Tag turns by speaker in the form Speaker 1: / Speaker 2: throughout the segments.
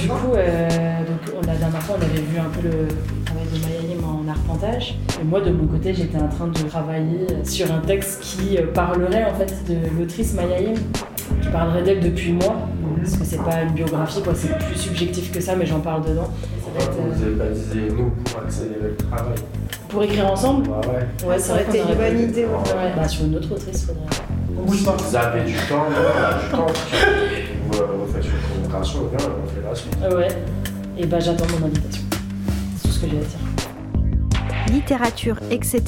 Speaker 1: du coup, euh, donc, la dernière fois, on avait vu un peu le travail de Mayalim en arpentage. Et moi, de mon côté, j'étais en train de travailler sur un texte qui parlerait en fait de l'autrice Mayalim, qui parlerait d'elle depuis moi. Parce que c'est pas une biographie, quoi, c'est plus subjectif que ça, mais j'en parle dedans.
Speaker 2: Ça Vous avez baptisé nous pour accélérer le travail.
Speaker 1: Pour écrire ensemble?
Speaker 2: Bah ouais.
Speaker 1: Ouais, c'est vrai que
Speaker 3: C'était une bonne idée.
Speaker 1: Ouais, bah, sur une autre autrice, faudrait.
Speaker 2: Oui, vous avez du temps, du temps. Euh, une présentation, on vient, on fait la suite.
Speaker 1: Ah ouais. Et bah j'attends mon invitation. C'est tout ce que j'ai à dire.
Speaker 4: Littérature, etc.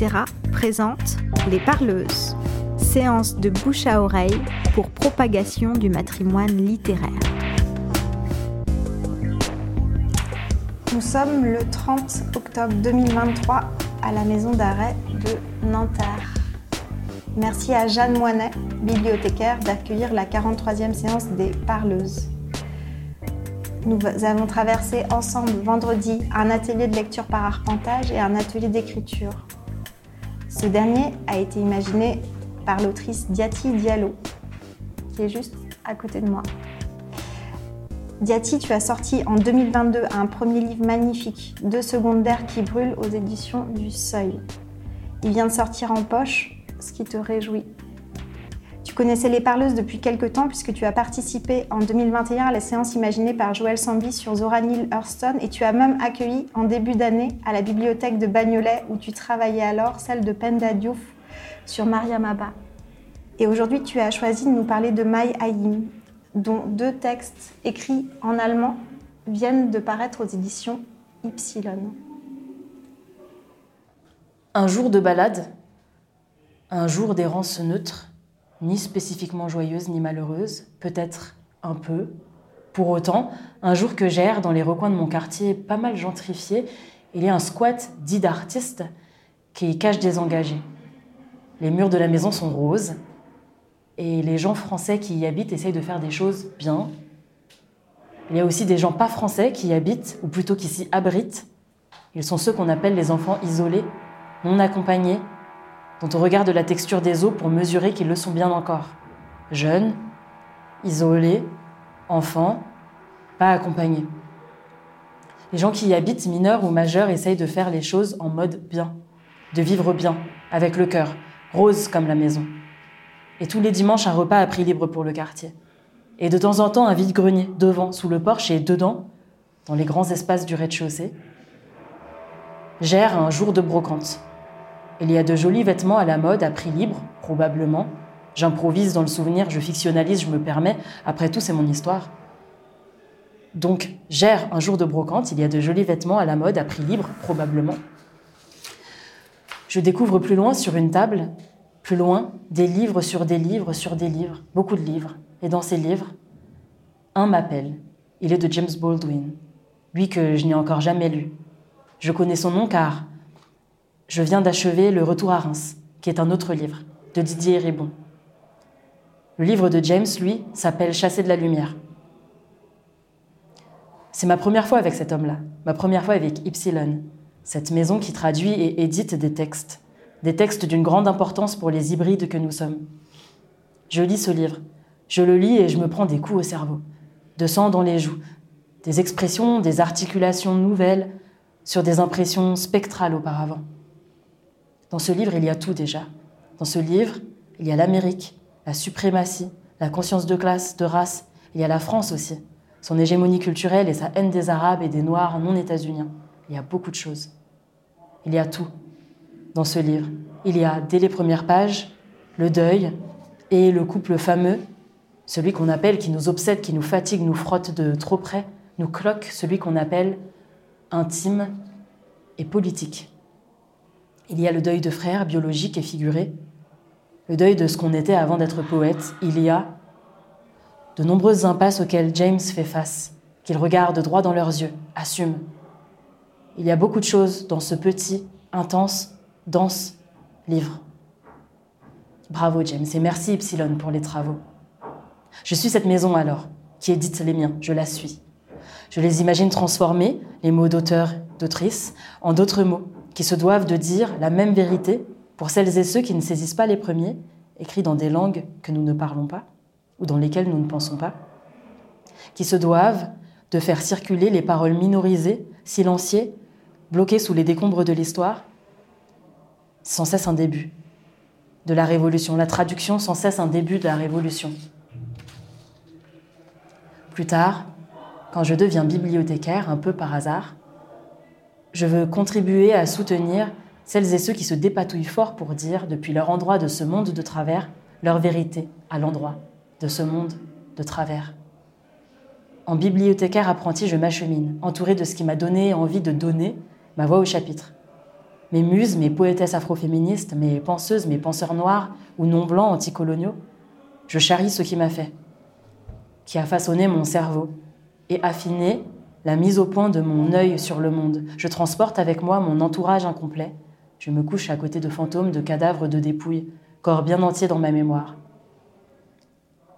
Speaker 4: présente Les Parleuses, séance de bouche à oreille pour propagation du matrimoine littéraire.
Speaker 3: Nous sommes le 30 octobre 2023 à la maison d'arrêt de Nanterre. Merci à Jeanne Moinet, bibliothécaire, d'accueillir la 43e séance des Parleuses. Nous avons traversé ensemble vendredi un atelier de lecture par arpentage et un atelier d'écriture. Ce dernier a été imaginé par l'autrice Diati Diallo, qui est juste à côté de moi. Diati, tu as sorti en 2022 un premier livre magnifique, Deux secondes d'air qui brûle aux éditions du Seuil. Il vient de sortir en poche, ce qui te réjouit. Tu connaissais les parleuses depuis quelques temps puisque tu as participé en 2021 à la séance imaginée par Joël Sambi sur Zora Neale Hurston et tu as même accueilli en début d'année à la bibliothèque de Bagnolet où tu travaillais alors celle de Penda Diouf sur Mariam Abba. Et aujourd'hui, tu as choisi de nous parler de Mai Hayim, dont deux textes écrits en allemand viennent de paraître aux éditions Ypsilon.
Speaker 1: Un jour de balade, un jour d'errance neutre, ni spécifiquement joyeuse ni malheureuse, peut-être un peu. Pour autant, un jour que j'erre dans les recoins de mon quartier pas mal gentrifié, il y a un squat dit d'artiste qui cache des engagés. Les murs de la maison sont roses et les gens français qui y habitent essayent de faire des choses bien. Il y a aussi des gens pas français qui y habitent, ou plutôt qui s'y abritent. Ils sont ceux qu'on appelle les enfants isolés, non accompagnés, dont on regarde la texture des os pour mesurer qu'ils le sont bien encore. Jeunes, isolés, enfants, pas accompagnés. Les gens qui y habitent, mineurs ou majeurs, essayent de faire les choses en mode bien, de vivre bien, avec le cœur, rose comme la maison. Et tous les dimanches, un repas à prix libre pour le quartier. Et de temps en temps, un vide-grenier, devant, sous le porche et dedans, dans les grands espaces du rez-de-chaussée. Gère un jour de brocante. Il y a de jolis vêtements à la mode, à prix libre, probablement. J'improvise dans le souvenir, je fictionnalise, je me permets. Après tout, c'est mon histoire. Donc, gère un jour de brocante, il y a de jolis vêtements à la mode, à prix libre, probablement. Je découvre plus loin, sur une table, plus loin, des livres sur des livres sur des livres, beaucoup de livres. Et dans ces livres, un m'appelle. Il est de James Baldwin, lui que je n'ai encore jamais lu. Je connais son nom car je viens d'achever Le Retour à Reims, qui est un autre livre, de Didier Ribon. Le livre de James, lui, s'appelle Chasser de la lumière. C'est ma première fois avec cet homme-là, ma première fois avec Ypsilon, cette maison qui traduit et édite des textes, des textes d'une grande importance pour les hybrides que nous sommes. Je lis ce livre, je le lis et je me prends des coups au cerveau, de sang dans les joues, des expressions, des articulations nouvelles sur des impressions spectrales auparavant. Dans ce livre, il y a tout déjà. Dans ce livre, il y a l'Amérique, la suprématie, la conscience de classe, de race. Il y a la France aussi, son hégémonie culturelle et sa haine des Arabes et des Noirs non états-uniens. Il y a beaucoup de choses. Il y a tout dans ce livre. Il y a, dès les premières pages, le deuil et le couple fameux, celui qu'on appelle, qui nous obsède, qui nous fatigue, nous frotte de trop près, nous cloque, celui qu'on appelle intime et politique. Il y a le deuil de frères, biologique et figuré, le deuil de ce qu'on était avant d'être poète. Il y a de nombreuses impasses auxquelles James fait face, qu'il regarde droit dans leurs yeux, assume. Il y a beaucoup de choses dans ce petit, intense, dense livre. Bravo James et merci Epsilon pour les travaux. Je suis cette maison alors, qui édite les miens, je la suis. Je les imagine transformer, les mots d'auteur, d'autrice, en d'autres mots, qui se doivent de dire la même vérité pour celles et ceux qui ne saisissent pas les premiers, écrits dans des langues que nous ne parlons pas ou dans lesquelles nous ne pensons pas, qui se doivent de faire circuler les paroles minorisées, silenciées, bloquées sous les décombres de l'histoire, sans cesse un début de la révolution, la traduction sans cesse un début de la révolution. Plus tard, quand je deviens bibliothécaire, un peu par hasard, je veux contribuer à soutenir celles et ceux qui se dépatouillent fort pour dire, depuis leur endroit de ce monde de travers, leur vérité à l'endroit de ce monde de travers. En bibliothécaire apprenti, je m'achemine, entourée de ce qui m'a donné envie de donner ma voix au chapitre. Mes muses, mes poétesses afroféministes, mes penseuses, mes penseurs noirs ou non blancs anticoloniaux, je charrie ce qui m'a fait, qui a façonné mon cerveau et affiné la mise au point de mon œil sur le monde. Je transporte avec moi mon entourage incomplet. Je me couche à côté de fantômes, de cadavres, de dépouilles, corps bien entier dans ma mémoire.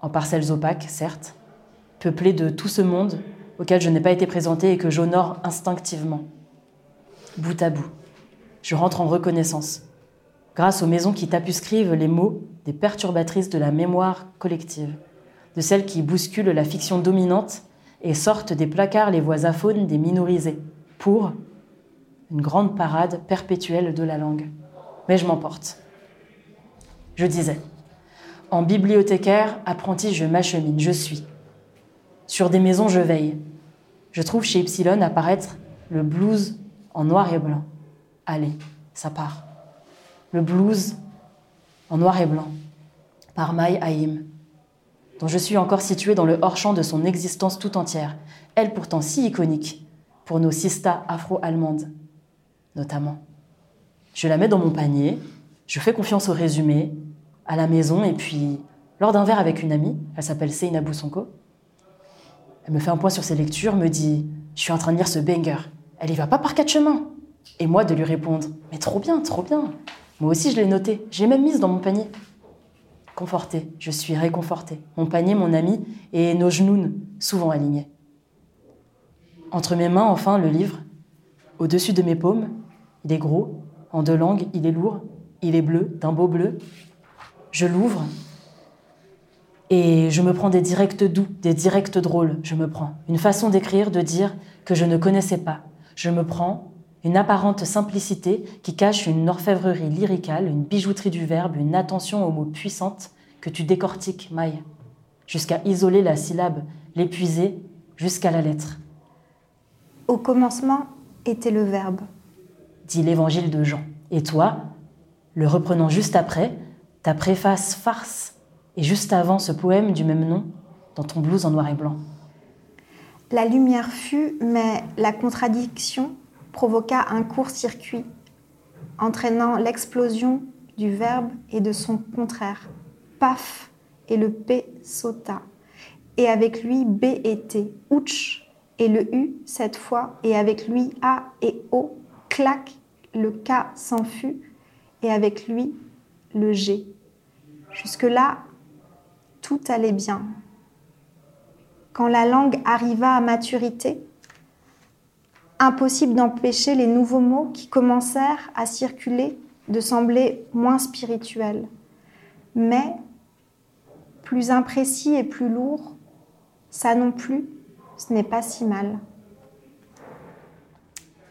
Speaker 1: En parcelles opaques, certes, peuplées de tout ce monde auquel je n'ai pas été présentée et que j'honore instinctivement. Bout à bout, je rentre en reconnaissance, grâce aux maisons qui tapuscrivent les mots des perturbatrices de la mémoire collective, de celles qui bousculent la fiction dominante et sortent des placards les voix aphones des minorisés, pour une grande parade perpétuelle de la langue. Mais je m'emporte. Je disais, en bibliothécaire, apprenti, je m'achemine, je suis. Sur des maisons, je veille. Je trouve chez Epsilon apparaître le blues en noir et blanc. Allez, ça part. Le blues en noir et blanc, par Mai Haïm, dont je suis encore située dans le hors-champ de son existence tout entière, elle pourtant si iconique pour nos sistas afro-allemandes, notamment. Je la mets dans mon panier, je fais confiance au résumé, à la maison, et puis, lors d'un verre avec une amie, elle s'appelle Seina Boussonko, elle me fait un point sur ses lectures, me dit Je suis en train de lire ce banger. Elle y va pas par quatre chemins. Et moi de lui répondre Mais trop bien, trop bien. Moi aussi je l'ai noté, j'ai même mise dans mon panier. Confortée, je suis réconfortée. Mon panier, mon ami, et nos genoux souvent alignés. Entre mes mains, enfin, le livre. Au-dessus de mes paumes, il est gros, en deux langues, il est lourd, il est bleu, d'un beau bleu. Je l'ouvre et je me prends des directs doux, des directs drôles, je me prends. Une façon d'écrire, de dire que je ne connaissais pas. Je me prends une apparente simplicité qui cache une orfèvrerie lyricale, une bijouterie du verbe, une attention aux mots puissante que tu décortiques, Maï, jusqu'à isoler la syllabe, l'épuiser jusqu'à la lettre.
Speaker 3: Au commencement était le verbe,
Speaker 1: dit l'évangile de Jean. Et toi, le reprenant juste après, ta préface farce et juste avant ce poème du même nom dans ton blouse en noir et blanc.
Speaker 3: La lumière fut, mais la contradiction provoqua un court-circuit, entraînant l'explosion du verbe et de son contraire. Paf et le P sauta. Et avec lui B et T, ouch, et le U cette fois, et avec lui A et O, clac, le K s'enfuit, et avec lui le G. Jusque-là, tout allait bien. Quand la langue arriva à maturité, impossible d'empêcher les nouveaux mots qui commencèrent à circuler de sembler moins spirituels, mais plus imprécis et plus lourds, ça non plus, ce n'est pas si mal.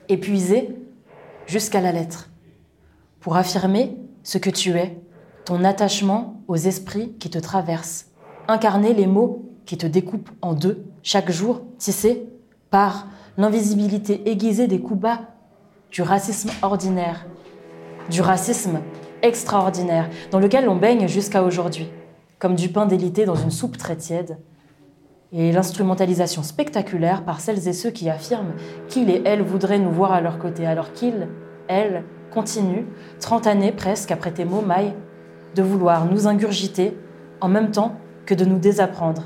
Speaker 1: Épuisé jusqu'à la lettre, pour affirmer ce que tu es, ton attachement aux esprits qui te traversent, incarner les mots qui te découpent en deux, chaque jour tissé par l'invisibilité aiguisée des coups bas du racisme ordinaire, du racisme extraordinaire, dans lequel on baigne jusqu'à aujourd'hui, comme du pain délité dans une soupe très tiède, et l'instrumentalisation spectaculaire par celles et ceux qui affirment qu'ils et elles voudraient nous voir à leur côté, alors qu'ils, elles, continuent, trente années presque après tes mots, mailles, de vouloir nous ingurgiter en même temps que de nous désapprendre.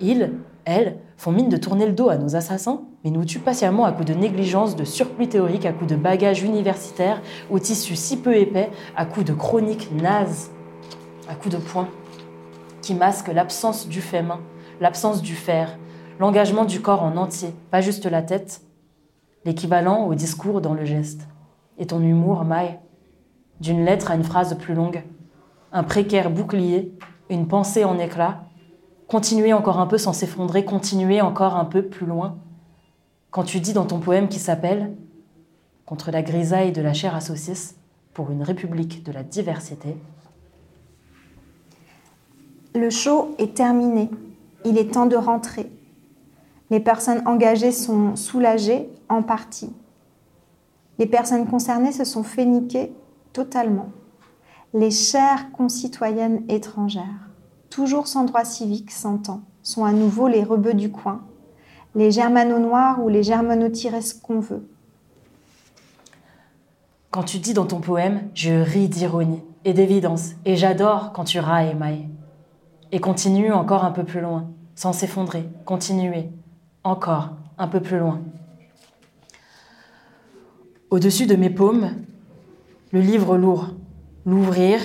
Speaker 1: Ils, elles, font mine de tourner le dos à nos assassins, mais nous tuent patiemment à coups de négligence, de surplus théorique, à coups de bagages universitaires, au tissu si peu épais, à coups de chroniques nazes, à coups de poing, qui masquent l'absence du fait main, l'absence du faire, l'engagement du corps en entier, pas juste la tête, l'équivalent au discours dans le geste. Et ton humour, Maï, d'une lettre à une phrase plus longue, un précaire bouclier, une pensée en éclat, continuer encore un peu sans s'effondrer, continuer encore un peu plus loin. Quand tu dis dans ton poème qui s'appelle Contre la grisaille de la chair à saucisse pour une république de la diversité.
Speaker 3: Le show est terminé. Il est temps de rentrer. Les personnes engagées sont soulagées en partie. Les personnes concernées se sont fait niquer totalement. Les chères concitoyennes étrangères, toujours sans droit civique, s'entend, sont à nouveau les rebeux du coin, les germano-noirs ou les germano-tirés qu'on veut.
Speaker 1: Quand tu dis dans ton poème, je ris d'ironie et d'évidence, et j'adore quand tu railles, Maï. Et continue encore un peu plus loin, sans s'effondrer, continuer, encore un peu plus loin. Au-dessus de mes paumes, le livre lourd. L'ouvrir,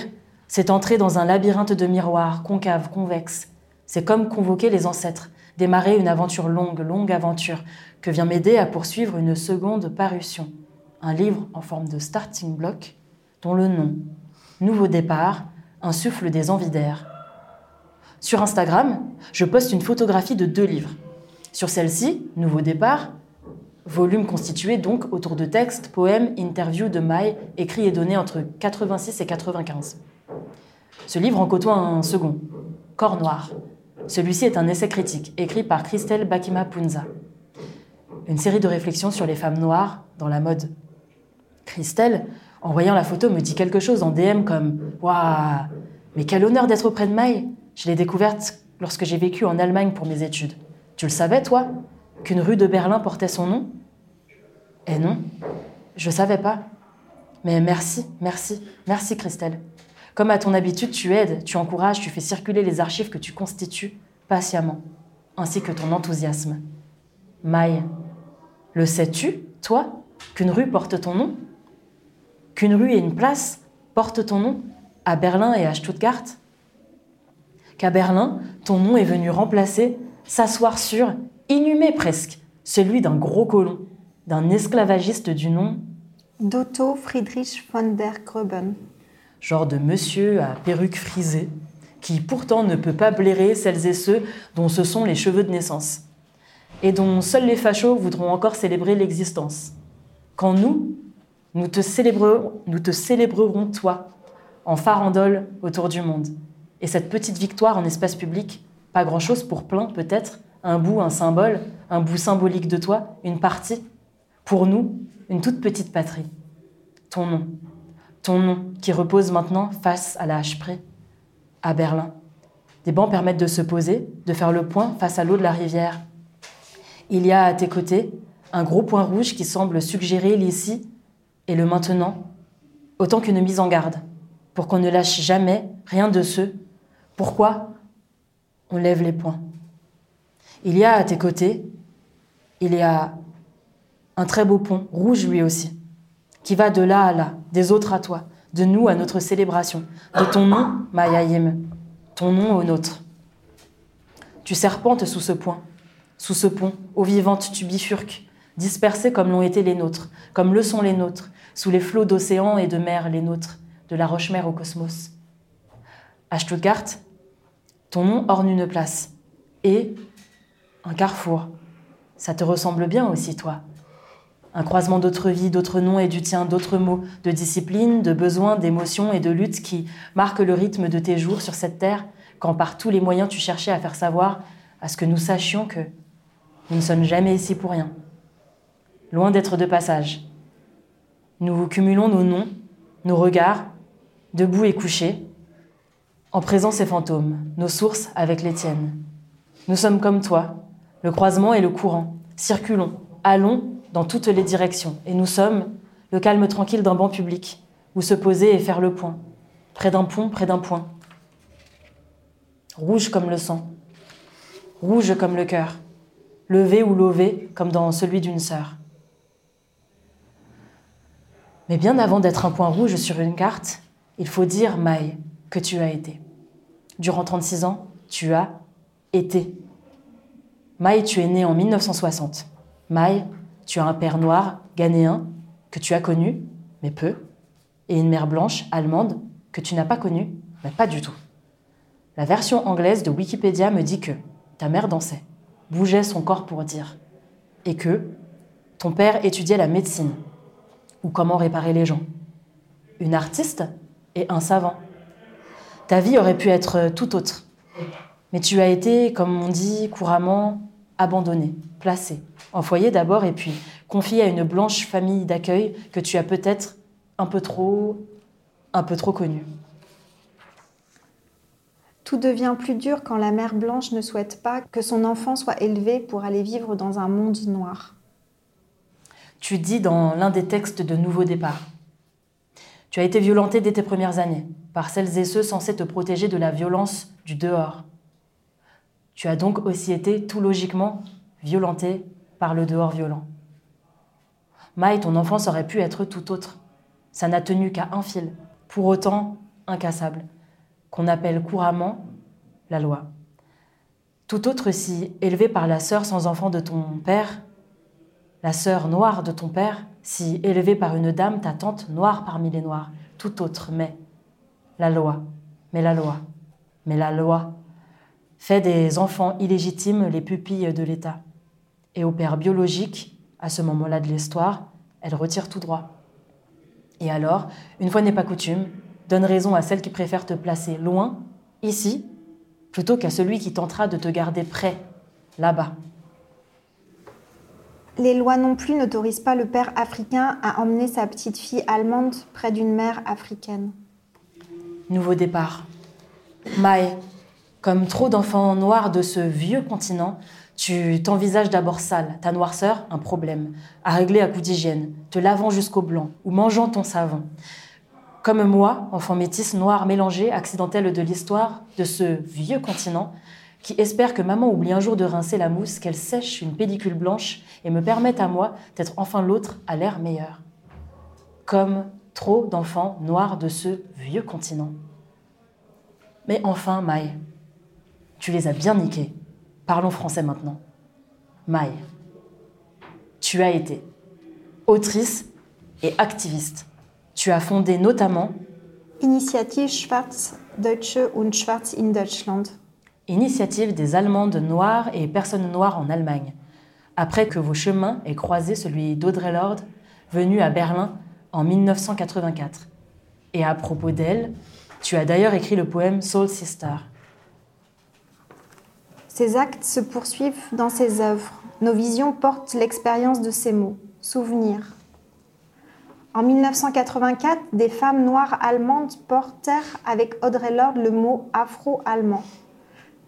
Speaker 1: c'est entrer dans un labyrinthe de miroirs, concaves, convexes. C'est comme convoquer les ancêtres, démarrer une aventure longue, longue aventure, que vient m'aider à poursuivre une seconde parution. Un livre en forme de starting block, dont le nom, Nouveau départ, insuffle des envies d'air. Sur Instagram, je poste une photographie de deux livres. Sur celle-ci, Nouveau départ, volume constitué donc autour de textes, poèmes, interviews de Maï, écrits et donnés entre 86 et 95. Ce livre en côtoie un second, Corps noir. Celui-ci est un essai critique, écrit par Christelle Bakima Punza. Une série de réflexions sur les femmes noires dans la mode. Christelle, en voyant la photo, me dit quelque chose en DM comme Waouh, mais quel honneur d'être auprès de Maï Je l'ai découverte lorsque j'ai vécu en Allemagne pour mes études. Tu le savais, toi? Qu'une rue de Berlin portait son nom? Eh non, je savais pas. Mais merci, merci, merci Christelle. Comme à ton habitude, tu aides, tu encourages, tu fais circuler les archives que tu constitues patiemment, ainsi que ton enthousiasme. Maï, le sais-tu, toi, qu'une rue porte ton nom? Qu'une rue et une place portent ton nom à Berlin et à Stuttgart? Qu'à Berlin, ton nom est venu remplacer, s'asseoir sur inhumé presque, celui d'un gros colon, d'un esclavagiste du nom
Speaker 3: d'Otto Friedrich von der Gruben.
Speaker 1: Genre de monsieur à perruque frisée, qui pourtant ne peut pas blairer celles et ceux dont ce sont les cheveux de naissance, et dont seuls les fachos voudront encore célébrer l'existence. Quand nous, nous te, célébrerons, nous te célébrerons toi, en farandole autour du monde. Et cette petite victoire en espace public, pas grand-chose pour plein peut-être, un bout, un symbole, un bout symbolique de toi, une partie. Pour nous, une toute petite patrie. Ton nom. Ton nom qui repose maintenant face à la près, à Berlin. Des bancs permettent de se poser, de faire le point face à l'eau de la rivière. Il y a à tes côtés un gros point rouge qui semble suggérer l'ici et le maintenant, autant qu'une mise en garde, pour qu'on ne lâche jamais rien de ce pourquoi on lève les poings? Il y a à tes côtés, il y a un très beau pont, rouge lui aussi, qui va de là à là, des autres à toi, de nous à notre célébration, de ton nom, Mayayim, ton nom au nôtre. Tu serpentes sous ce point, sous ce pont, eau vivante, tu bifurques, dispersées comme l'ont été les nôtres, comme le sont les nôtres, sous les flots d'océan et de mer, les nôtres, de la roche-mer au cosmos. À Stuttgart, ton nom orne une place, et un carrefour. Ça te ressemble bien aussi, toi. Un croisement d'autres vies, d'autres noms et du tien, d'autres mots, de discipline, de besoins, d'émotions et de luttes qui marquent le rythme de tes jours sur cette terre, quand par tous les moyens tu cherchais à faire savoir, à ce que nous sachions que nous ne sommes jamais ici pour rien. Loin d'être de passage. Nous cumulons nos noms, nos regards, debout et couchés, en présence et fantômes, nos sources avec les tiennes. Nous sommes comme toi, le croisement et le courant. Circulons, allons dans toutes les directions. Et nous sommes le calme tranquille d'un banc public, où se poser et faire le point. Près d'un pont, près d'un point. Rouge comme le sang. Rouge comme le cœur. Levé ou lové comme dans celui d'une sœur. Mais bien avant d'être un point rouge sur une carte, il faut dire, Maï, que tu as été. Durant 36 ans, tu as été Maï, tu es né en 1960. Maï, tu as un père noir, ghanéen, que tu as connu, mais peu, et une mère blanche, allemande, que tu n'as pas connue, mais pas du tout. La version anglaise de Wikipédia me dit que ta mère dansait, bougeait son corps pour dire, et que ton père étudiait la médecine, ou comment réparer les gens. Une artiste et un savant. Ta vie aurait pu être tout autre. Mais tu as été, comme on dit couramment, abandonné, placé, en foyer d'abord et puis confié à une blanche famille d'accueil que tu as peut-être un peu trop, un peu trop connue.
Speaker 3: Tout devient plus dur quand la mère blanche ne souhaite pas que son enfant soit élevé pour aller vivre dans un monde noir.
Speaker 1: Tu dis dans l'un des textes de Nouveau départ. Tu as été violenté dès tes premières années par celles et ceux censés te protéger de la violence du dehors. Tu as donc aussi été tout logiquement violenté par le dehors violent. Maï, ton enfance aurait pu être tout autre. Ça n'a tenu qu'à un fil, pour autant incassable qu'on appelle couramment la loi. Tout autre si élevé par la sœur sans enfant de ton père, la sœur noire de ton père, si élevée par une dame, ta tante noire parmi les noirs, tout autre, mais la loi, mais la loi, mais la loi fait des enfants illégitimes les pupilles de l'État. Et au père biologique, à ce moment-là de l'histoire, elle retire tout droit. Et alors, une fois n'est pas coutume, donne raison à celle qui préfère te placer loin, ici, plutôt qu'à celui qui tentera de te garder près, là-bas.
Speaker 3: Les lois non plus n'autorisent pas le père africain à emmener sa petite fille allemande près d'une mère africaine.
Speaker 1: Nouveau départ. Maï, comme trop d'enfants noirs de ce vieux continent, tu t'envisages d'abord sale, ta noirceur, un problème, à régler à coup d'hygiène, te lavant jusqu'au blanc ou mangeant ton savon. Comme moi, enfant métisse, noir, mélangé, accidentel de l'histoire de ce vieux continent, qui espère que maman oublie un jour de rincer la mousse, qu'elle sèche une pellicule blanche et me permette à moi d'être enfin l'autre à l'air meilleur. Comme trop d'enfants noirs de ce vieux continent. Mais enfin, Maï, tu les as bien niqués. Parlons français maintenant. Maï, tu as été autrice et activiste. Tu as fondé notamment
Speaker 3: Initiative Schwarz Deutsche und Schwarz in Deutschland.
Speaker 1: Initiative des Allemandes noires et personnes noires en Allemagne, après que vos chemins aient croisé celui d'Audrey Lorde, venue à Berlin en 1984. Et à propos d'elle, tu as d'ailleurs écrit le poème Soul Sister.
Speaker 3: Ces actes se poursuivent dans ses œuvres. Nos visions portent l'expérience de ces mots, souvenirs, en 1984, des femmes noires allemandes portèrent avec Audrey Lorde le mot afro-allemand.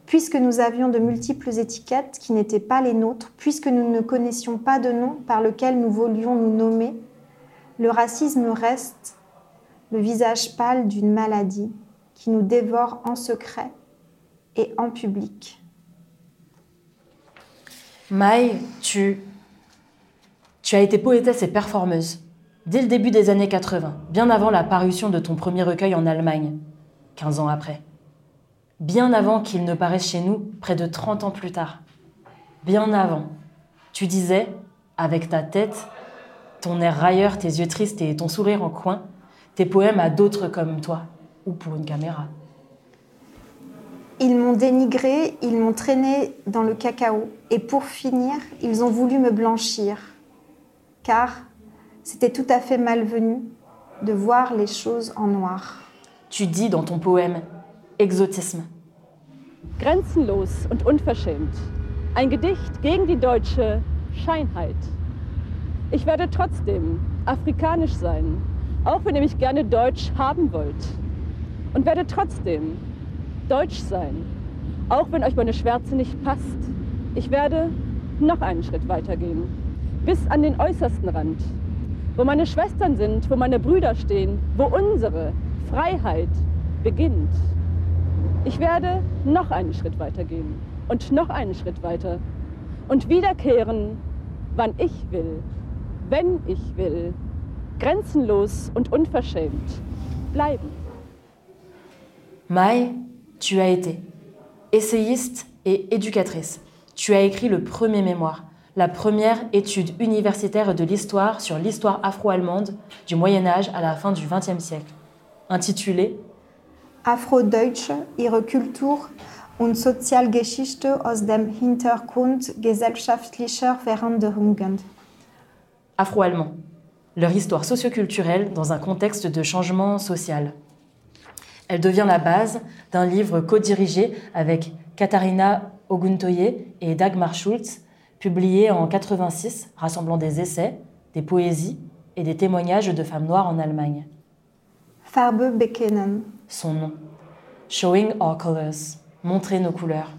Speaker 3: Puisque nous avions de multiples étiquettes qui n'étaient pas les nôtres, puisque nous ne connaissions pas de nom par lequel nous voulions nous nommer, le racisme reste le visage pâle d'une maladie qui nous dévore en secret et en public.
Speaker 1: Maï, tu, tu as été poétesse et performeuse dès le début des années 80, bien avant la parution de ton premier recueil en Allemagne, 15 ans après. Bien avant qu'il ne paraisse chez nous, près de 30 ans plus tard. Bien avant. Tu disais, avec ta tête, ton air railleur, tes yeux tristes et ton sourire en coin, tes poèmes à d'autres comme toi, ou pour une caméra.
Speaker 3: Ils m'ont dénigré, ils m'ont traîné dans le cacao, et pour finir, ils ont voulu me blanchir. Car c'était tout à fait malvenu de voir les choses en noir.
Speaker 1: Tu dis dans ton poème Exotisme.
Speaker 5: Grenzenlos und unverschämt. Ein Gedicht gegen die deutsche Scheinheit. Ich werde trotzdem afrikanisch sein, auch wenn ihr mich gerne deutsch haben wollt. Und werde trotzdem deutsch sein, auch wenn euch meine Schwärze nicht passt. Ich werde noch einen Schritt weitergehen, bis an den äußersten Rand, wo meine Schwestern sind, wo meine Brüder stehen, wo unsere Freiheit beginnt. Ich werde noch einen Schritt weiter gehen und noch einen Schritt weiter und wiederkehren, wann ich will, wenn ich will, grenzenlos und unverschämt bleiben.
Speaker 1: Mai, tu as été essayiste et éducatrice. Tu as écrit le premier mémoire, la première étude universitaire de l'histoire sur l'histoire afro-allemande du Moyen Âge à la fin du XXe siècle, intitulée
Speaker 3: Afrodeutsche, ihre Kultur und Sozialgeschichte aus dem Hintergrund gesellschaftlicher Veränderungen.
Speaker 1: Afro-allemands, leur histoire socioculturelle dans un contexte de changement social. Elle devient la base d'un livre co-dirigé avec Katharina Oguntoye et Dagmar Schultz, publié en 86, rassemblant des essais, des poésies et des témoignages de femmes noires en Allemagne.
Speaker 3: Farbe bekennen.
Speaker 1: Son nom. Showing Our Colors. Montrer nos couleurs.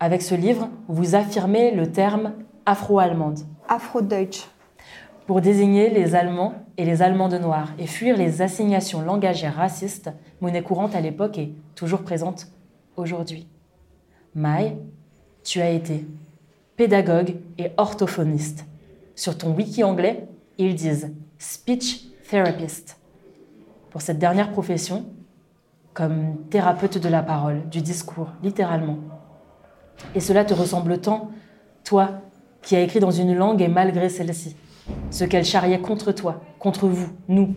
Speaker 1: Avec ce livre, vous affirmez le terme afro-allemande
Speaker 3: Afrodeutsch.
Speaker 1: pour désigner les Allemands et les Allemands de noir et fuir les assignations langagères racistes, monnaie courante à l'époque et toujours présente aujourd'hui. Mai, tu as été pédagogue et orthophoniste. Sur ton wiki anglais, ils disent speech therapist. Pour cette dernière profession, comme thérapeute de la parole, du discours, littéralement. Et cela te ressemble tant, toi, qui as écrit dans une langue et malgré celle-ci, ce qu'elle charriait contre toi, contre vous, nous,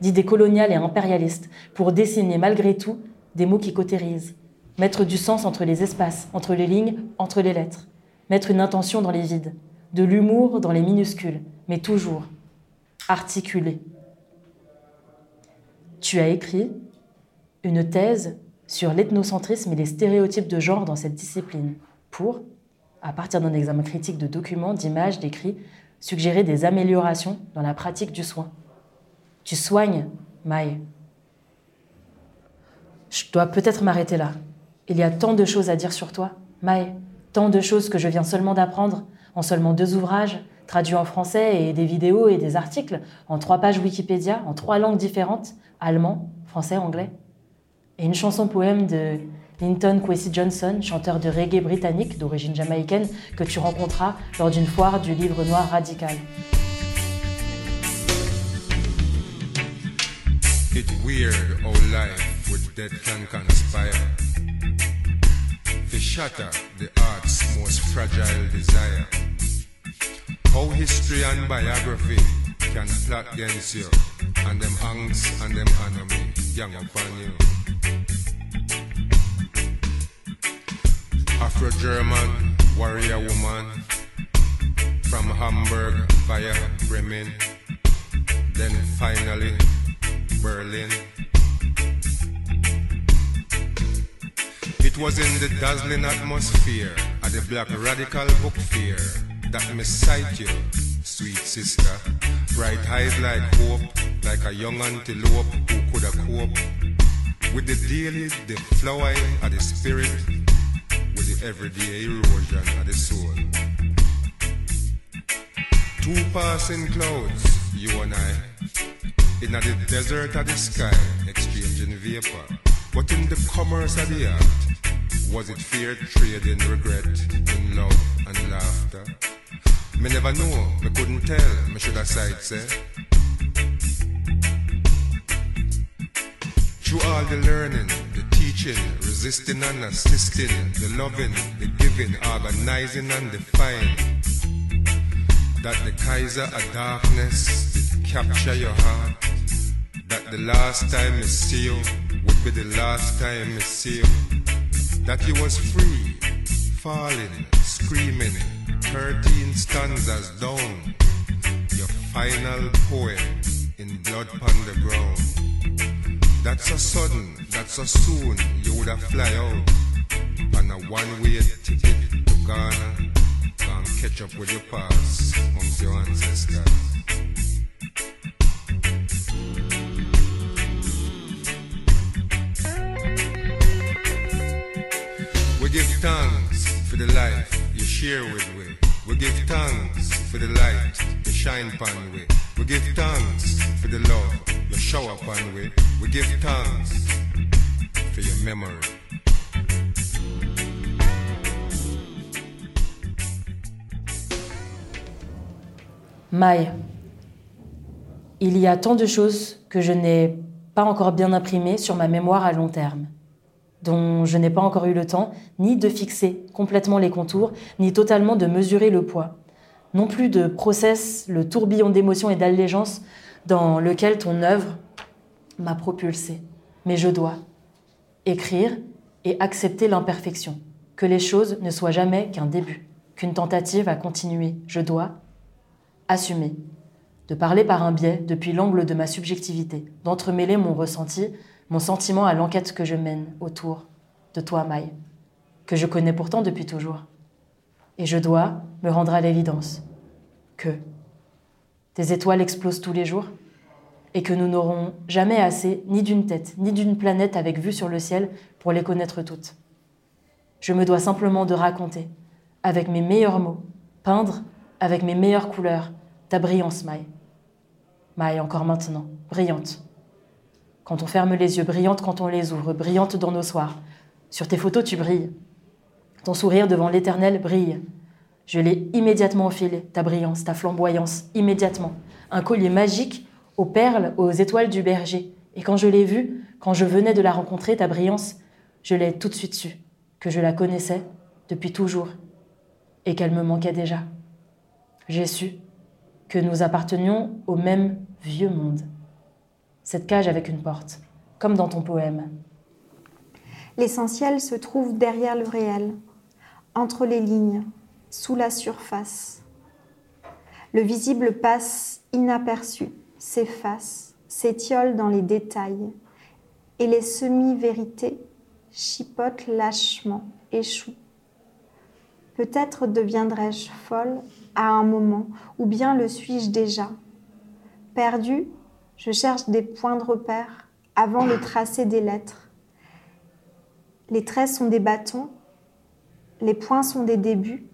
Speaker 1: d'idées coloniales et impérialistes, pour dessiner malgré tout des mots qui cautérisent, mettre du sens entre les espaces, entre les lignes, entre les lettres, mettre une intention dans les vides, de l'humour dans les minuscules, mais toujours articulé. Tu as écrit une thèse sur l'ethnocentrisme et les stéréotypes de genre dans cette discipline, pour, à partir d'un examen critique de documents, d'images, d'écrits, suggérer des améliorations dans la pratique du soin. Tu soignes, Maï. Je dois peut-être m'arrêter là. Il y a tant de choses à dire sur toi, Maï, tant de choses que je viens seulement d'apprendre en seulement deux ouvrages, traduits en français et des vidéos et des articles, en trois pages Wikipédia, en trois langues différentes, allemand, français, anglais. Et une chanson poème de Linton Kwesi Johnson, chanteur de reggae britannique d'origine jamaïcaine, que tu rencontras lors d'une foire du livre noir radical.
Speaker 6: It's weird how life with death can conspire to shatter the heart's most fragile desire. How history and biography can plot against you, and them angst and them enemy gang upon you. Afro-German warrior woman from Hamburg via Bremen, then finally Berlin. It was in the dazzling atmosphere at the Black Radical Book Fair that me sight you, sweet sister. Bright eyes like hope, like a young antelope who could have cope with the daily, the flowering of the spirit, everyday erosion of the soul. Two passing clouds, you and I, in the desert of the sky, exchanging vapor. But in the commerce of the art, was it fair trading regret in love and laughter? Me never know, me couldn't tell, me should have side say. Through all the learning, teaching, resisting and assisting, the loving, the giving, organizing and defying, that the Kaiser of darkness capture your heart. That the last time I see you would be the last time I see. That you was free, falling, screaming, 13 stanzas down. Your final poem in blood on the ground. That's a sudden, that's a soon you would have fly out on a one-way ticket to Ghana. Can't catch up with your past amongst your ancestors. We give thanks for the life you share with we. We give thanks for the light shine upon we. Give thanks for the love you upon we. We give thanks for your memory.
Speaker 1: Maï. Il y a tant de choses que je n'ai pas encore bien imprimées sur ma mémoire à long terme, dont je n'ai pas encore eu le temps ni de fixer complètement les contours, ni totalement de mesurer le poids, non plus de process le tourbillon d'émotions et d'allégeance dans lequel ton œuvre m'a propulsé. Mais je dois, Écrire et accepter l'imperfection, que les choses ne soient jamais qu'un début, qu'une tentative à continuer. Je dois assumer, de parler par un biais depuis l'angle de ma subjectivité, d'entremêler mon ressenti, mon sentiment à l'enquête que je mène autour de toi, Maï, que je connais pourtant depuis toujours. Et je dois me rendre à l'évidence que tes étoiles explosent tous les jours et que nous n'aurons jamais assez ni d'une tête, ni d'une planète avec vue sur le ciel pour les connaître toutes. Je me dois simplement de raconter, avec mes meilleurs mots, peindre avec mes meilleures couleurs, ta brillance, Maï. Maï, encore maintenant, brillante. Quand on ferme les yeux, brillante quand on les ouvre, brillante dans nos soirs. Sur tes photos, tu brilles. Ton sourire devant l'éternel brille. Je l'ai immédiatement enfilé, ta brillance, ta flamboyance, immédiatement. Un collier magique aux perles, aux étoiles du berger. Et quand je l'ai vue, quand je venais de la rencontrer, ta brillance, je l'ai tout de suite su, que je la connaissais depuis toujours et qu'elle me manquait déjà. J'ai su que nous appartenions au même vieux monde. Cette cage avec une porte, comme dans ton poème.
Speaker 3: L'essentiel se trouve derrière le réel, entre les lignes, sous la surface. Le visible passe inaperçu s'efface, s'étiole dans les détails, et les semi-vérités chipotent lâchement, échouent. Peut-être deviendrai-je folle à un moment, ou bien le suis-je déjà? Perdu, je cherche des points de repère avant le tracé des lettres. Les traits sont des bâtons, les points sont des débuts.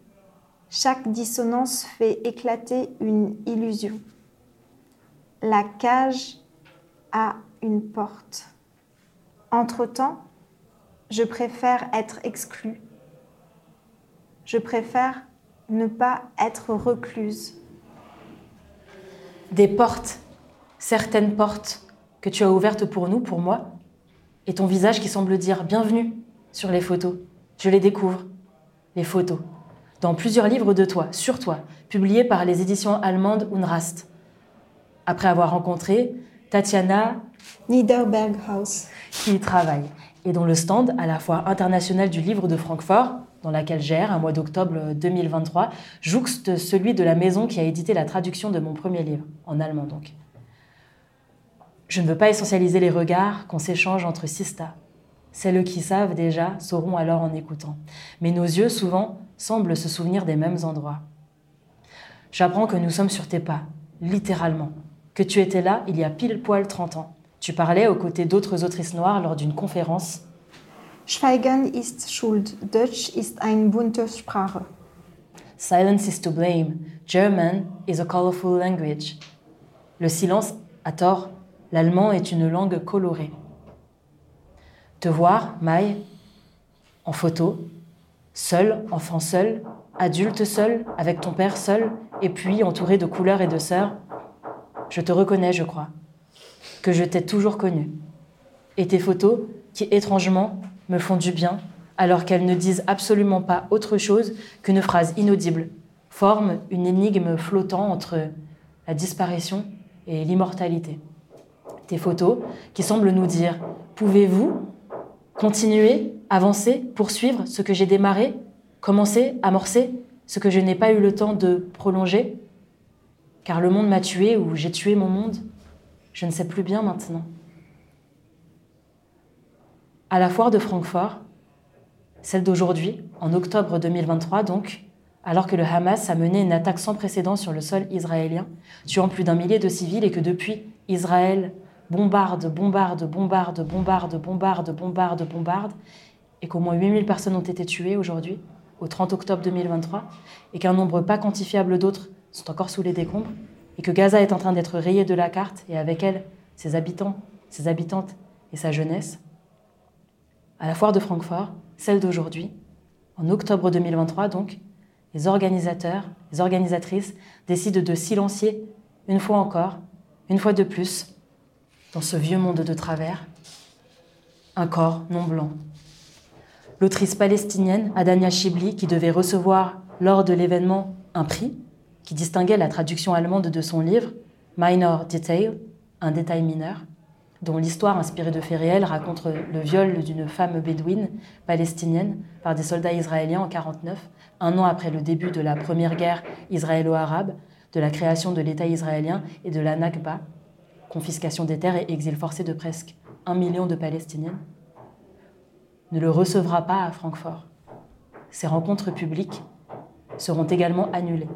Speaker 3: Chaque dissonance fait éclater une illusion la cage a une porte. Entre-temps, je préfère être exclue. Je préfère ne pas être recluse.
Speaker 1: Des portes, certaines portes que tu as ouvertes pour nous, pour moi, et ton visage qui semble dire bienvenue sur les photos. Je les découvre, les photos, dans plusieurs livres de toi, sur toi, publiés par les éditions allemandes Unrast après avoir rencontré Tatiana
Speaker 3: Niederberghaus,
Speaker 1: qui y travaille, et dont le stand à la foire internationale du livre de Francfort, dans laquelle j'erre un mois d'octobre 2023, jouxte celui de la maison qui a édité la traduction de mon premier livre, en allemand donc. Je ne veux pas essentialiser les regards qu'on s'échange entre Sista. Celles qui savent déjà sauront alors en écoutant. Mais nos yeux, souvent, semblent se souvenir des mêmes endroits. J'apprends que nous sommes sur tes pas, littéralement, que tu étais là il y a pile poil 30 ans. Tu parlais aux côtés d'autres autrices noires lors d'une conférence.
Speaker 3: Schweigen ist Schuld. Deutsch ist eine bunte Sprache.
Speaker 1: Silence is to blame. German is a colorful language. Le silence a tort. L'allemand est une langue colorée. Te voir, Mai, en photo, seul, enfant seul, adulte seul, avec ton père seul, et puis entouré de couleurs et de sœurs, je te reconnais, je crois, que je t'ai toujours connu. Et tes photos, qui étrangement me font du bien, alors qu'elles ne disent absolument pas autre chose qu'une phrase inaudible, forment une énigme flottant entre la disparition et l'immortalité. Tes photos qui semblent nous dire Pouvez-vous continuer, avancer, poursuivre ce que j'ai démarré, commencer, amorcer, ce que je n'ai pas eu le temps de prolonger car le monde m'a tué ou j'ai tué mon monde, je ne sais plus bien maintenant. À la foire de Francfort, celle d'aujourd'hui, en octobre 2023 donc, alors que le Hamas a mené une attaque sans précédent sur le sol israélien, tuant plus d'un millier de civils et que depuis, Israël bombarde, bombarde, bombarde, bombarde, bombarde, bombarde, bombarde, et qu'au moins 8000 personnes ont été tuées aujourd'hui, au 30 octobre 2023, et qu'un nombre pas quantifiable d'autres sont encore sous les décombres et que Gaza est en train d'être rayée de la carte et avec elle ses habitants, ses habitantes et sa jeunesse, à la foire de Francfort, celle d'aujourd'hui, en octobre 2023 donc, les organisateurs, les organisatrices décident de silencier une fois encore, une fois de plus, dans ce vieux monde de travers, un corps non blanc. L'autrice palestinienne Adania Shibli, qui devait recevoir lors de l'événement un prix, qui distinguait la traduction allemande de son livre, Minor Detail, un détail mineur, dont l'histoire inspirée de faits réels raconte le viol d'une femme bédouine palestinienne par des soldats israéliens en 1949, un an après le début de la première guerre israélo-arabe, de la création de l'État israélien et de la Nakba, confiscation des terres et exil forcé de presque un million de Palestiniennes, ne le recevra pas à Francfort. Ces rencontres publiques seront également annulées.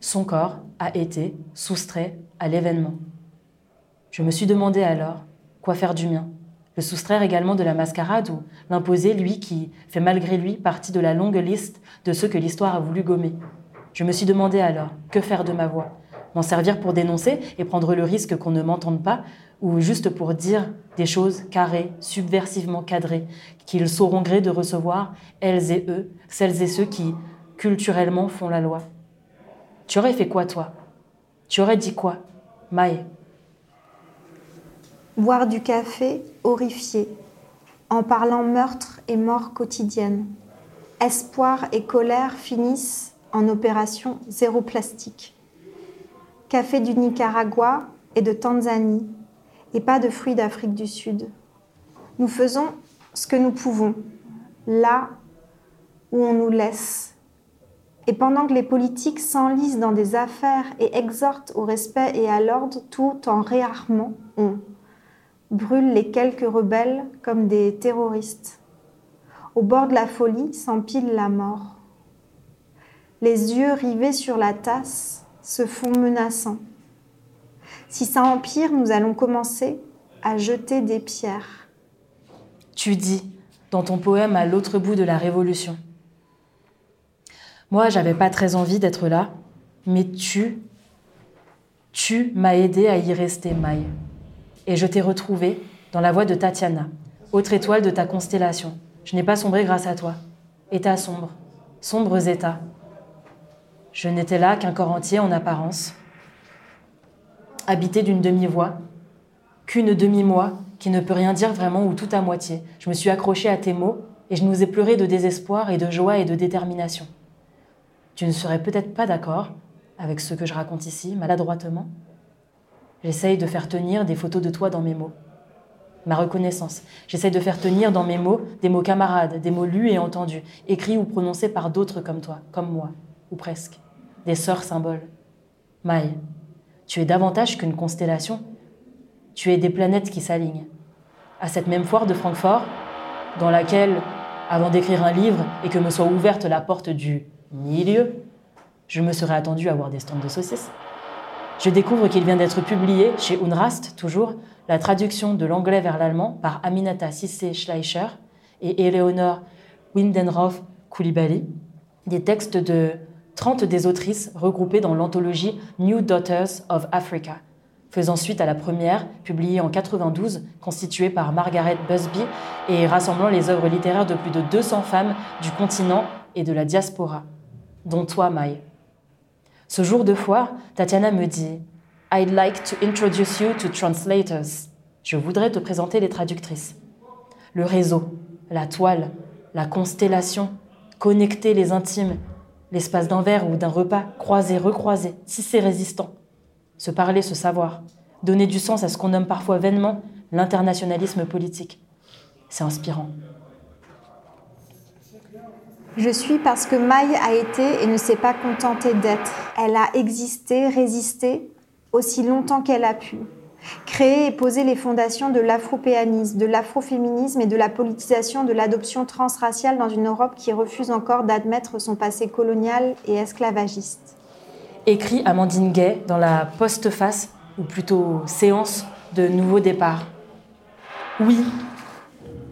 Speaker 1: Son corps a été soustrait à l'événement. Je me suis demandé alors quoi faire du mien. Le soustraire également de la mascarade ou l'imposer, lui qui fait malgré lui partie de la longue liste de ceux que l'histoire a voulu gommer. Je me suis demandé alors que faire de ma voix M'en servir pour dénoncer et prendre le risque qu'on ne m'entende pas ou juste pour dire des choses carrées, subversivement cadrées, qu'ils sauront gré de recevoir, elles et eux, celles et ceux qui, culturellement, font la loi. Tu aurais fait quoi, toi? Tu aurais dit quoi Maï
Speaker 3: Boire du café, horrifié, en parlant meurtre et mort quotidienne. Espoir et colère finissent en opération zéro plastique. Café du Nicaragua et de Tanzanie, et pas de fruits d'Afrique du Sud. Nous faisons ce que nous pouvons, là où on nous laisse. Et pendant que les politiques s'enlisent dans des affaires et exhortent au respect et à l'ordre tout en réarmant, on brûle les quelques rebelles comme des terroristes. Au bord de la folie s'empile la mort. Les yeux rivés sur la tasse se font menaçants. Si ça empire, nous allons commencer à jeter des pierres.
Speaker 1: Tu dis dans ton poème à l'autre bout de la Révolution. Moi, j'avais pas très envie d'être là, mais tu, tu m'as aidé à y rester, Maï. Et je t'ai retrouvé dans la voie de Tatiana, autre étoile de ta constellation. Je n'ai pas sombré grâce à toi. État sombre, sombres états. Je n'étais là qu'un corps entier en apparence, habité d'une demi-voix, qu'une demi-moi qui ne peut rien dire vraiment ou tout à moitié. Je me suis accrochée à tes mots et je nous ai pleuré de désespoir et de joie et de détermination. Tu ne serais peut-être pas d'accord avec ce que je raconte ici, maladroitement? J'essaye de faire tenir des photos de toi dans mes mots. Ma reconnaissance. J'essaye de faire tenir dans mes mots des mots camarades, des mots lus et entendus, écrits ou prononcés par d'autres comme toi, comme moi, ou presque. Des sœurs symboles. Maï, tu es davantage qu'une constellation. Tu es des planètes qui s'alignent. À cette même foire de Francfort, dans laquelle, avant d'écrire un livre et que me soit ouverte la porte du milieu, je me serais attendu à voir des stands de saucisses. Je découvre qu'il vient d'être publié chez Unrast, toujours, la traduction de l'anglais vers l'allemand par Aminata Sissé Schleicher et Eleonore Windenroth Koulibaly, des textes de 30 des autrices regroupées dans l'anthologie New Daughters of Africa, faisant suite à la première, publiée en 92, constituée par Margaret Busby et rassemblant les œuvres littéraires de plus de 200 femmes du continent et de la diaspora, dont toi, Maï. Ce jour de foire, Tatiana me dit I'd like to introduce you to translators. Je voudrais te présenter les traductrices. Le réseau, la toile, la constellation, connecter les intimes, l'espace d'un verre ou d'un repas, croiser, recroiser, tisser résistant, se parler, se savoir, donner du sens à ce qu'on nomme parfois vainement l'internationalisme politique. C'est inspirant.
Speaker 3: Je suis parce que Maï a été et ne s'est pas contentée d'être. Elle a existé, résisté aussi longtemps qu'elle a pu. Créer et poser les fondations de l'afropéanisme, de l'afroféminisme et de la politisation de l'adoption transraciale dans une Europe qui refuse encore d'admettre son passé colonial et esclavagiste.
Speaker 1: Écrit Amandine Gay dans la postface, ou plutôt séance de nouveau départ. Oui,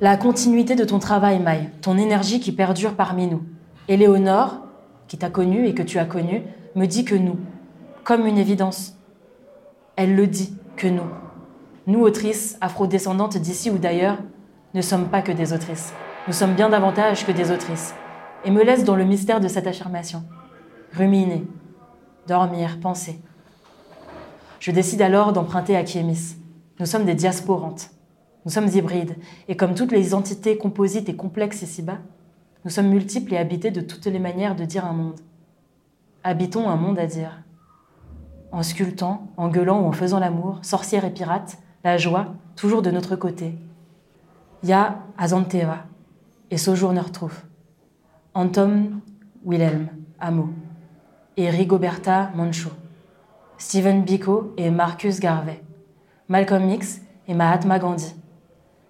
Speaker 1: la continuité de ton travail, Maï, ton énergie qui perdure parmi nous. Éléonore, qui t'a connue et que tu as connue, me dit que nous, comme une évidence. Elle le dit, que nous. Nous, autrices, afrodescendantes d'ici ou d'ailleurs, ne sommes pas que des autrices. Nous sommes bien davantage que des autrices. Et me laisse dans le mystère de cette affirmation. Ruminer, dormir, penser. Je décide alors d'emprunter à Kiemis. Nous sommes des diasporantes. Nous sommes hybrides. Et comme toutes les entités composites et complexes ici-bas, nous sommes multiples et habités de toutes les manières de dire un monde. Habitons un monde à dire en sculptant, en gueulant ou en faisant l'amour, sorcière et pirate, la joie toujours de notre côté. Ya Azanteva et Sojourner Truth, Anton Wilhelm Amo et Rigoberta Manchu, Stephen Biko et Marcus Garvey, Malcolm X et Mahatma Gandhi,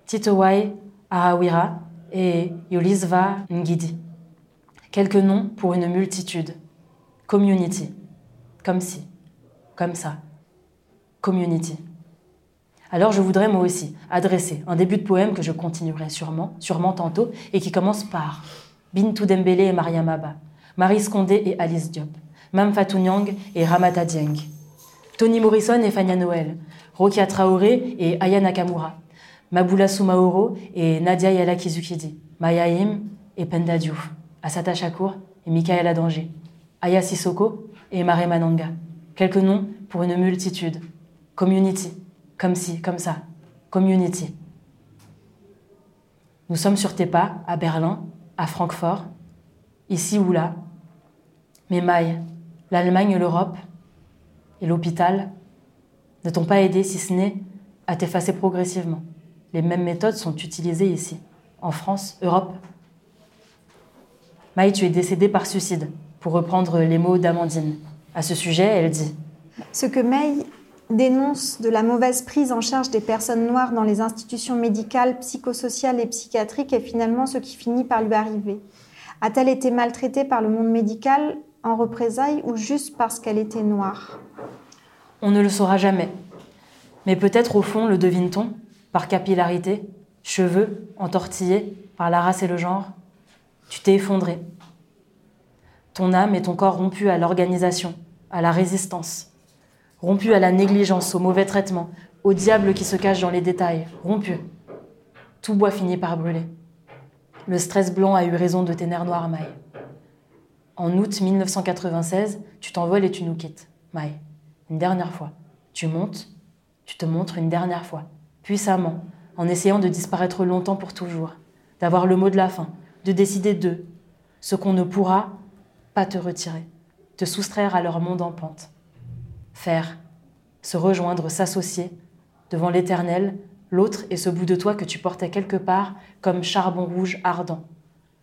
Speaker 1: Tito Wai Arawira et Yolisva Ngidi. Quelques noms pour une multitude. Community. Comme si. Comme ça. Community. Alors je voudrais moi aussi adresser un début de poème que je continuerai sûrement, sûrement tantôt, et qui commence par Bintou Dembélé et Mariam Abba, Marie Scondé et Alice Diop, Mam Fatou Nyang et Ramata Dieng, Tony Morrison et Fania Noël, Rokia Traoré et Aya Nakamura, Maboula Soumaoro et Nadia Yala Kizukidi, Maya Im et Penda Diouf, Asata Shakur et Michaela Danger, Aya Sissoko et Mare Mananga. Quelques noms pour une multitude. Community, comme si, comme ça. Community. Nous sommes sur tes pas, à Berlin, à Francfort, ici ou là. Mais Maï, l'Allemagne, l'Europe et l'hôpital ne t'ont pas aidé si ce n'est à t'effacer progressivement. Les mêmes méthodes sont utilisées ici, en France, Europe. Maï, tu es décédée par suicide, pour reprendre les mots d'Amandine. À ce sujet, elle dit
Speaker 3: Ce que May dénonce de la mauvaise prise en charge des personnes noires dans les institutions médicales, psychosociales et psychiatriques est finalement ce qui finit par lui arriver. A-t-elle été maltraitée par le monde médical en représailles ou juste parce qu'elle était noire?
Speaker 1: On ne le saura jamais. Mais peut-être au fond le devine-t-on, par capillarité, cheveux entortillés par la race et le genre? Tu t'es effondré. Ton âme et ton corps rompus à l'organisation, à la résistance, rompus à la négligence, au mauvais traitement, au diable qui se cache dans les détails, rompus. Tout bois finit par brûler. Le stress blanc a eu raison de tes nerfs noirs, Maï. En août 1996, tu t'envoles et tu nous quittes, Maï. Une dernière fois. Tu montes, tu te montres une dernière fois, puissamment, en essayant de disparaître longtemps pour toujours, d'avoir le mot de la fin, de décider d'eux, ce qu'on ne pourra pas te retirer, te soustraire à leur monde en pente. Faire, se rejoindre, s'associer, devant l'éternel, l'autre et ce bout de toi que tu portais quelque part comme charbon rouge ardent.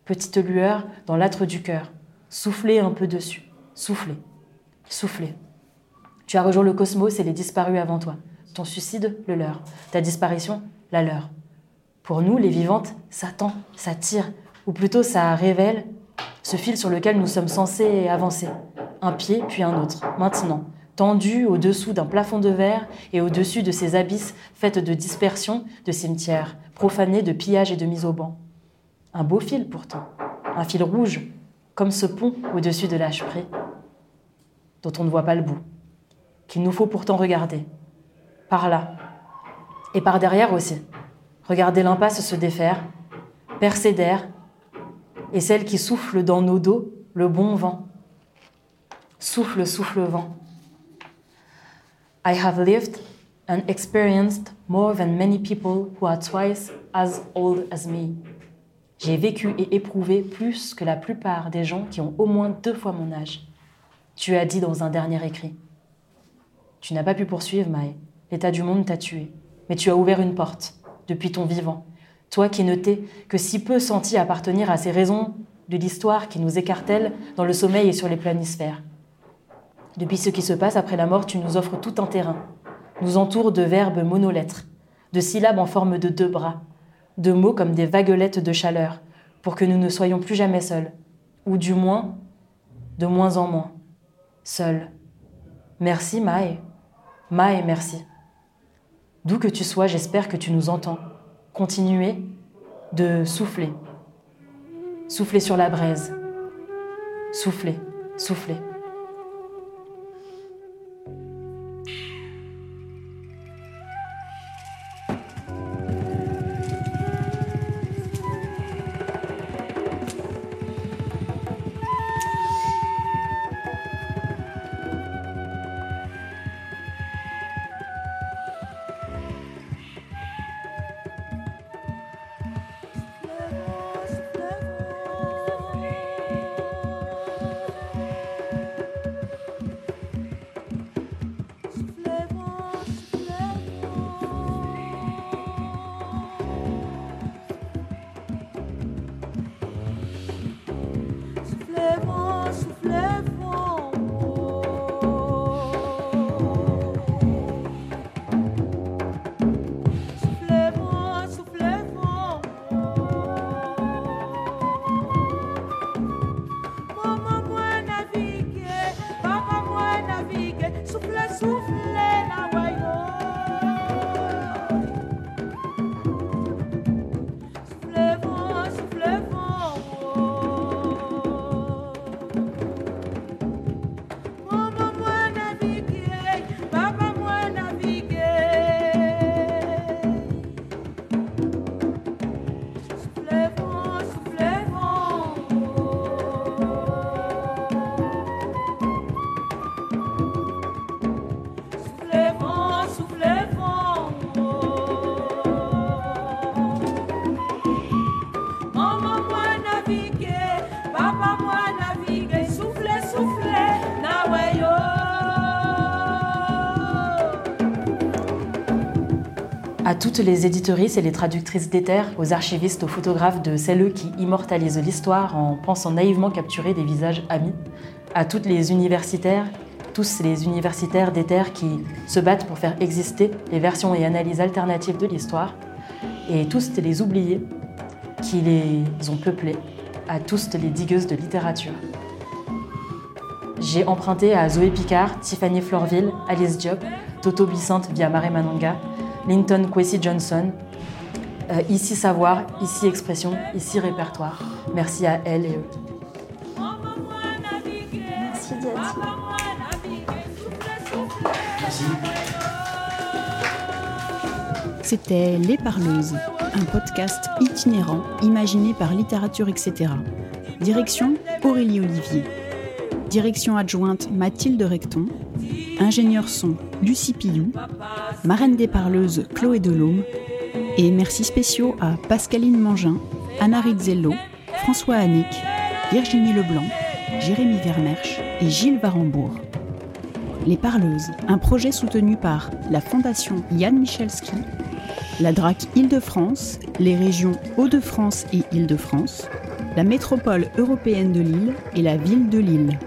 Speaker 1: Petite lueur dans l'âtre du cœur, souffler un peu dessus, souffler, souffler. Tu as rejoint le cosmos et les disparus avant toi. Ton suicide, le leur. Ta disparition, la leur. Pour nous, les vivantes, ça tend, ça tire, ou plutôt ça révèle ce fil sur lequel nous sommes censés avancer. Un pied, puis un autre, maintenant, tendu au-dessous d'un plafond de verre et au-dessus de ces abysses faits de dispersion, de cimetières, profanés de pillages et de mise au banc. Un beau fil pourtant, un fil rouge, comme ce pont au-dessus de l'âche-pré, dont on ne voit pas le bout, qu'il nous faut pourtant regarder, par là, et par derrière aussi. Regarder l'impasse se défaire, percer d'air, et celle qui souffle dans nos dos le bon vent. Souffle, souffle vent. I have lived and experienced more than many people who are twice as old as me. J'ai vécu et éprouvé plus que la plupart des gens qui ont au moins deux fois mon âge. Tu as dit dans un dernier écrit. Tu n'as pas pu poursuivre, Maë. L'état du monde t'a tué. Mais tu as ouvert une porte, depuis ton vivant. Toi qui ne t'es que si peu senti appartenir à ces raisons de l'histoire qui nous écartèlent dans le sommeil et sur les planisphères. Depuis ce qui se passe après la mort, tu nous offres tout un terrain, nous entoure de verbes monolettres, de syllabes en forme de deux bras, de mots comme des vaguelettes de chaleur, pour que nous ne soyons plus jamais seuls, ou du moins, de moins en moins, seuls. Merci, Maë. Maë, merci. D'où que tu sois, j'espère que tu nous entends. Continuez de souffler. Souffler sur la braise. Souffler, souffler. Les éditorices et les traductrices d'éther, aux archivistes, aux photographes de celles qui immortalisent l'histoire en pensant naïvement capturer des visages amis, à toutes les universitaires, tous les universitaires d'éther qui se battent pour faire exister les versions et analyses alternatives de l'histoire, et tous les oubliés qui les ont peuplés, à tous les digueuses de littérature. J'ai emprunté à Zoé Picard, Tiffany Florville, Alice Diop, Toto Bissante via Mare Manonga, Linton Kwesi Johnson. Euh, ici savoir, ici expression, ici répertoire. Merci à elle et eux.
Speaker 3: Merci Diati.
Speaker 7: C'était Les Parleuses, un podcast itinérant imaginé par Littérature etc. Direction Aurélie Olivier. Direction adjointe Mathilde Recton. Ingénieur son Lucie Pillou. Marraine des parleuses Chloé Delhomme. Et merci spéciaux à Pascaline Mangin, Anna Rizzello, François Annick, Virginie Leblanc, Jérémy Vermersch et Gilles Varembourg. Les Parleuses, un projet soutenu par la Fondation Yann Michalski, la DRAC Île-de-France, les régions Hauts-de-France et Île-de-France, la métropole européenne de Lille et la ville de Lille.